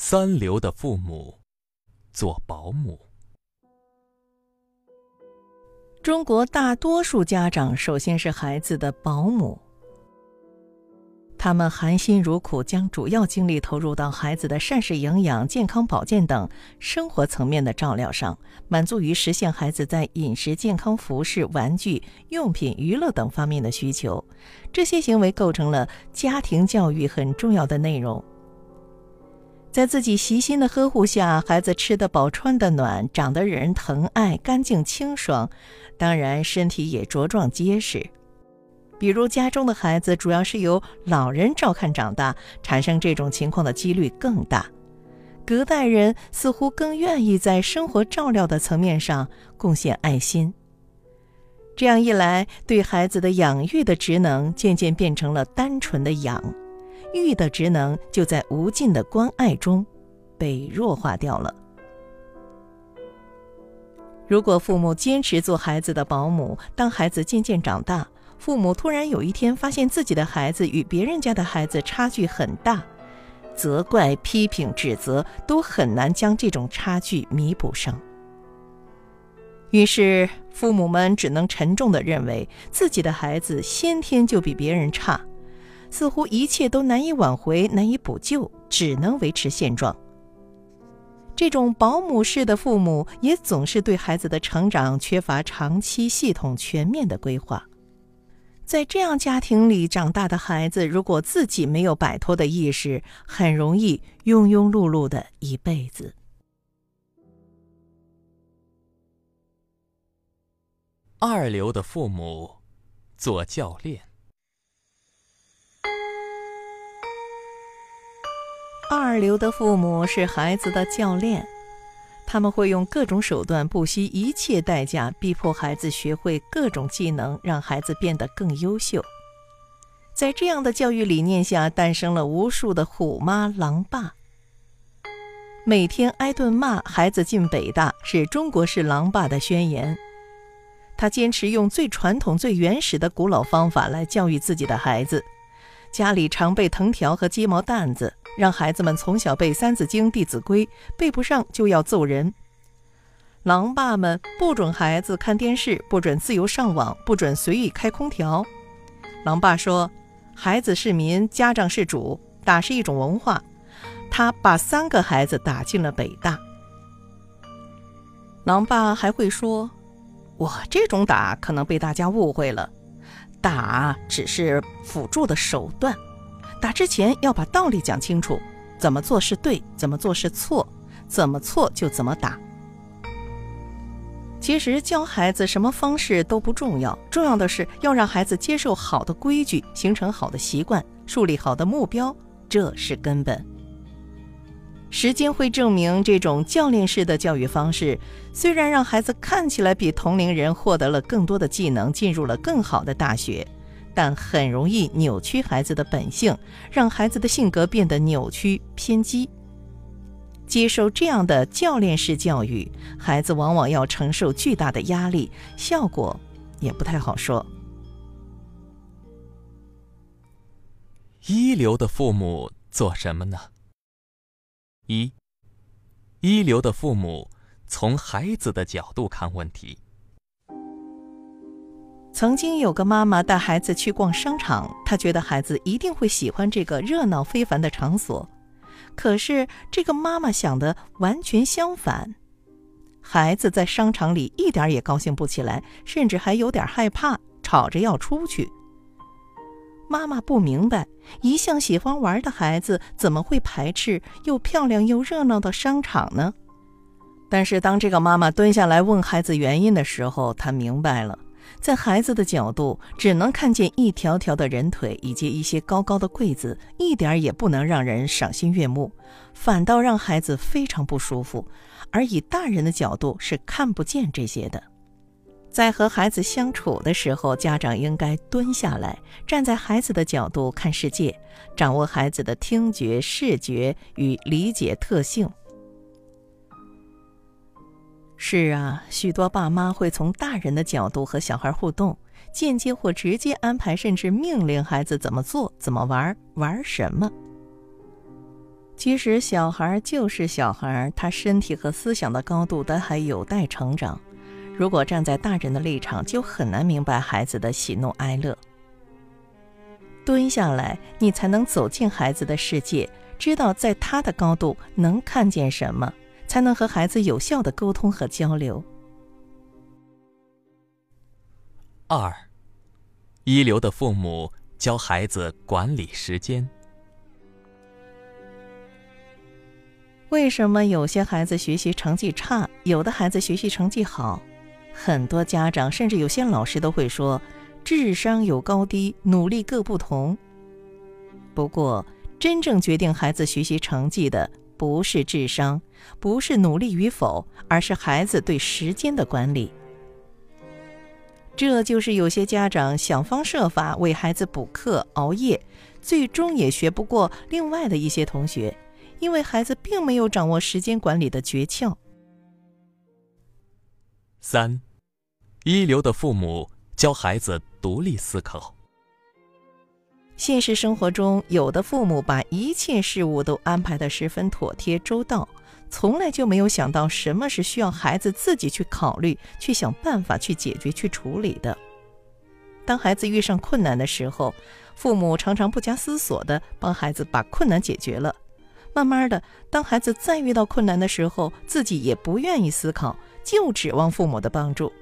三流的父母做保姆。中国大多数家长首先是孩子的保姆，他们含辛茹苦，将主要精力投入到孩子的膳食营养、健康保健等生活层面的照料上，满足于实现孩子在饮食、健康、服饰、玩具、用品、娱乐等方面的需求。这些行为构成了家庭教育很重要的内容。在自己悉心的呵护下，孩子吃得饱、穿得暖，长得惹人疼爱、干净清爽，当然身体也茁壮结实。比如家中的孩子主要是由老人照看长大，产生这种情况的几率更大。隔代人似乎更愿意在生活照料的层面上贡献爱心。这样一来，对孩子的养育的职能渐渐变成了单纯的养。育的职能就在无尽的关爱中被弱化掉了。如果父母坚持做孩子的保姆，当孩子渐渐长大，父母突然有一天发现自己的孩子与别人家的孩子差距很大，责怪、批评、指责都很难将这种差距弥补上。于是，父母们只能沉重的认为自己的孩子先天就比别人差。似乎一切都难以挽回、难以补救，只能维持现状。这种保姆式的父母也总是对孩子的成长缺乏长期、系统、全面的规划。在这样家庭里长大的孩子，如果自己没有摆脱的意识，很容易庸庸碌碌的一辈子。二流的父母做教练。二流的父母是孩子的教练，他们会用各种手段，不惜一切代价，逼迫孩子学会各种技能，让孩子变得更优秀。在这样的教育理念下，诞生了无数的虎妈狼爸。每天挨顿骂，孩子进北大，是中国式狼爸的宣言。他坚持用最传统、最原始的古老方法来教育自己的孩子，家里常备藤条和鸡毛掸子。让孩子们从小背《三字经》《弟子规》，背不上就要揍人。狼爸们不准孩子看电视，不准自由上网，不准随意开空调。狼爸说：“孩子是民，家长是主，打是一种文化。”他把三个孩子打进了北大。狼爸还会说：“我这种打可能被大家误会了，打只是辅助的手段。”打之前要把道理讲清楚，怎么做是对，怎么做是错，怎么错就怎么打。其实教孩子什么方式都不重要，重要的是要让孩子接受好的规矩，形成好的习惯，树立好的目标，这是根本。时间会证明，这种教练式的教育方式，虽然让孩子看起来比同龄人获得了更多的技能，进入了更好的大学。但很容易扭曲孩子的本性，让孩子的性格变得扭曲偏激。接受这样的教练式教育，孩子往往要承受巨大的压力，效果也不太好说。一流的父母做什么呢？一，一流的父母从孩子的角度看问题。曾经有个妈妈带孩子去逛商场，她觉得孩子一定会喜欢这个热闹非凡的场所。可是这个妈妈想的完全相反，孩子在商场里一点也高兴不起来，甚至还有点害怕，吵着要出去。妈妈不明白，一向喜欢玩的孩子怎么会排斥又漂亮又热闹的商场呢？但是当这个妈妈蹲下来问孩子原因的时候，她明白了。在孩子的角度，只能看见一条条的人腿以及一些高高的柜子，一点儿也不能让人赏心悦目，反倒让孩子非常不舒服。而以大人的角度是看不见这些的。在和孩子相处的时候，家长应该蹲下来，站在孩子的角度看世界，掌握孩子的听觉、视觉与理解特性。是啊，许多爸妈会从大人的角度和小孩互动，间接或直接安排，甚至命令孩子怎么做、怎么玩、玩什么。其实小孩就是小孩，他身体和思想的高度都还有待成长。如果站在大人的立场，就很难明白孩子的喜怒哀乐。蹲下来，你才能走进孩子的世界，知道在他的高度能看见什么，才能和孩子有效的沟通和交流。二，一流的父母教孩子管理时间。为什么有些孩子学习成绩差，有的孩子学习成绩好？很多家长甚至有些老师都会说，智商有高低，努力各不同。不过，真正决定孩子学习成绩的不是智商，不是努力与否，而是孩子对时间的管理。这就是有些家长想方设法为孩子补课、熬夜，最终也学不过另外的一些同学。因为孩子并没有掌握时间管理的诀窍。三，一流的父母教孩子独立思考。现实生活中，有的父母把一切事物都安排得十分妥帖周到，从来就没有想到什么是需要孩子自己去考虑、去想办法去解决、去处理的。当孩子遇上困难的时候，父母常常不加思索地帮孩子把困难解决了。慢慢的，当孩子再遇到困难的时候，自己也不愿意思考，就指望父母的帮助。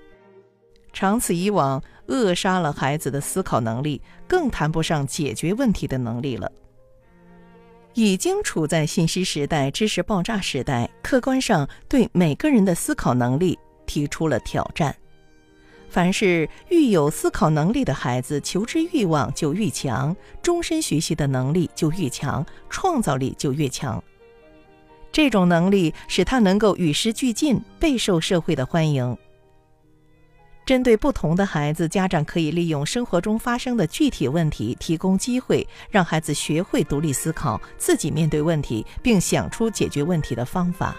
长此以往，扼杀了孩子的思考能力，更谈不上解决问题的能力了。已经处在信息时代、知识爆炸时代，客观上对每个人的思考能力提出了挑战。凡是愈有思考能力的孩子，求知欲望就愈强，终身学习的能力就愈强，创造力就越强。这种能力使他能够与时俱进，备受社会的欢迎。针对不同的孩子，家长可以利用生活中发生的具体问题，提供机会，让孩子学会独立思考，自己面对问题，并想出解决问题的方法。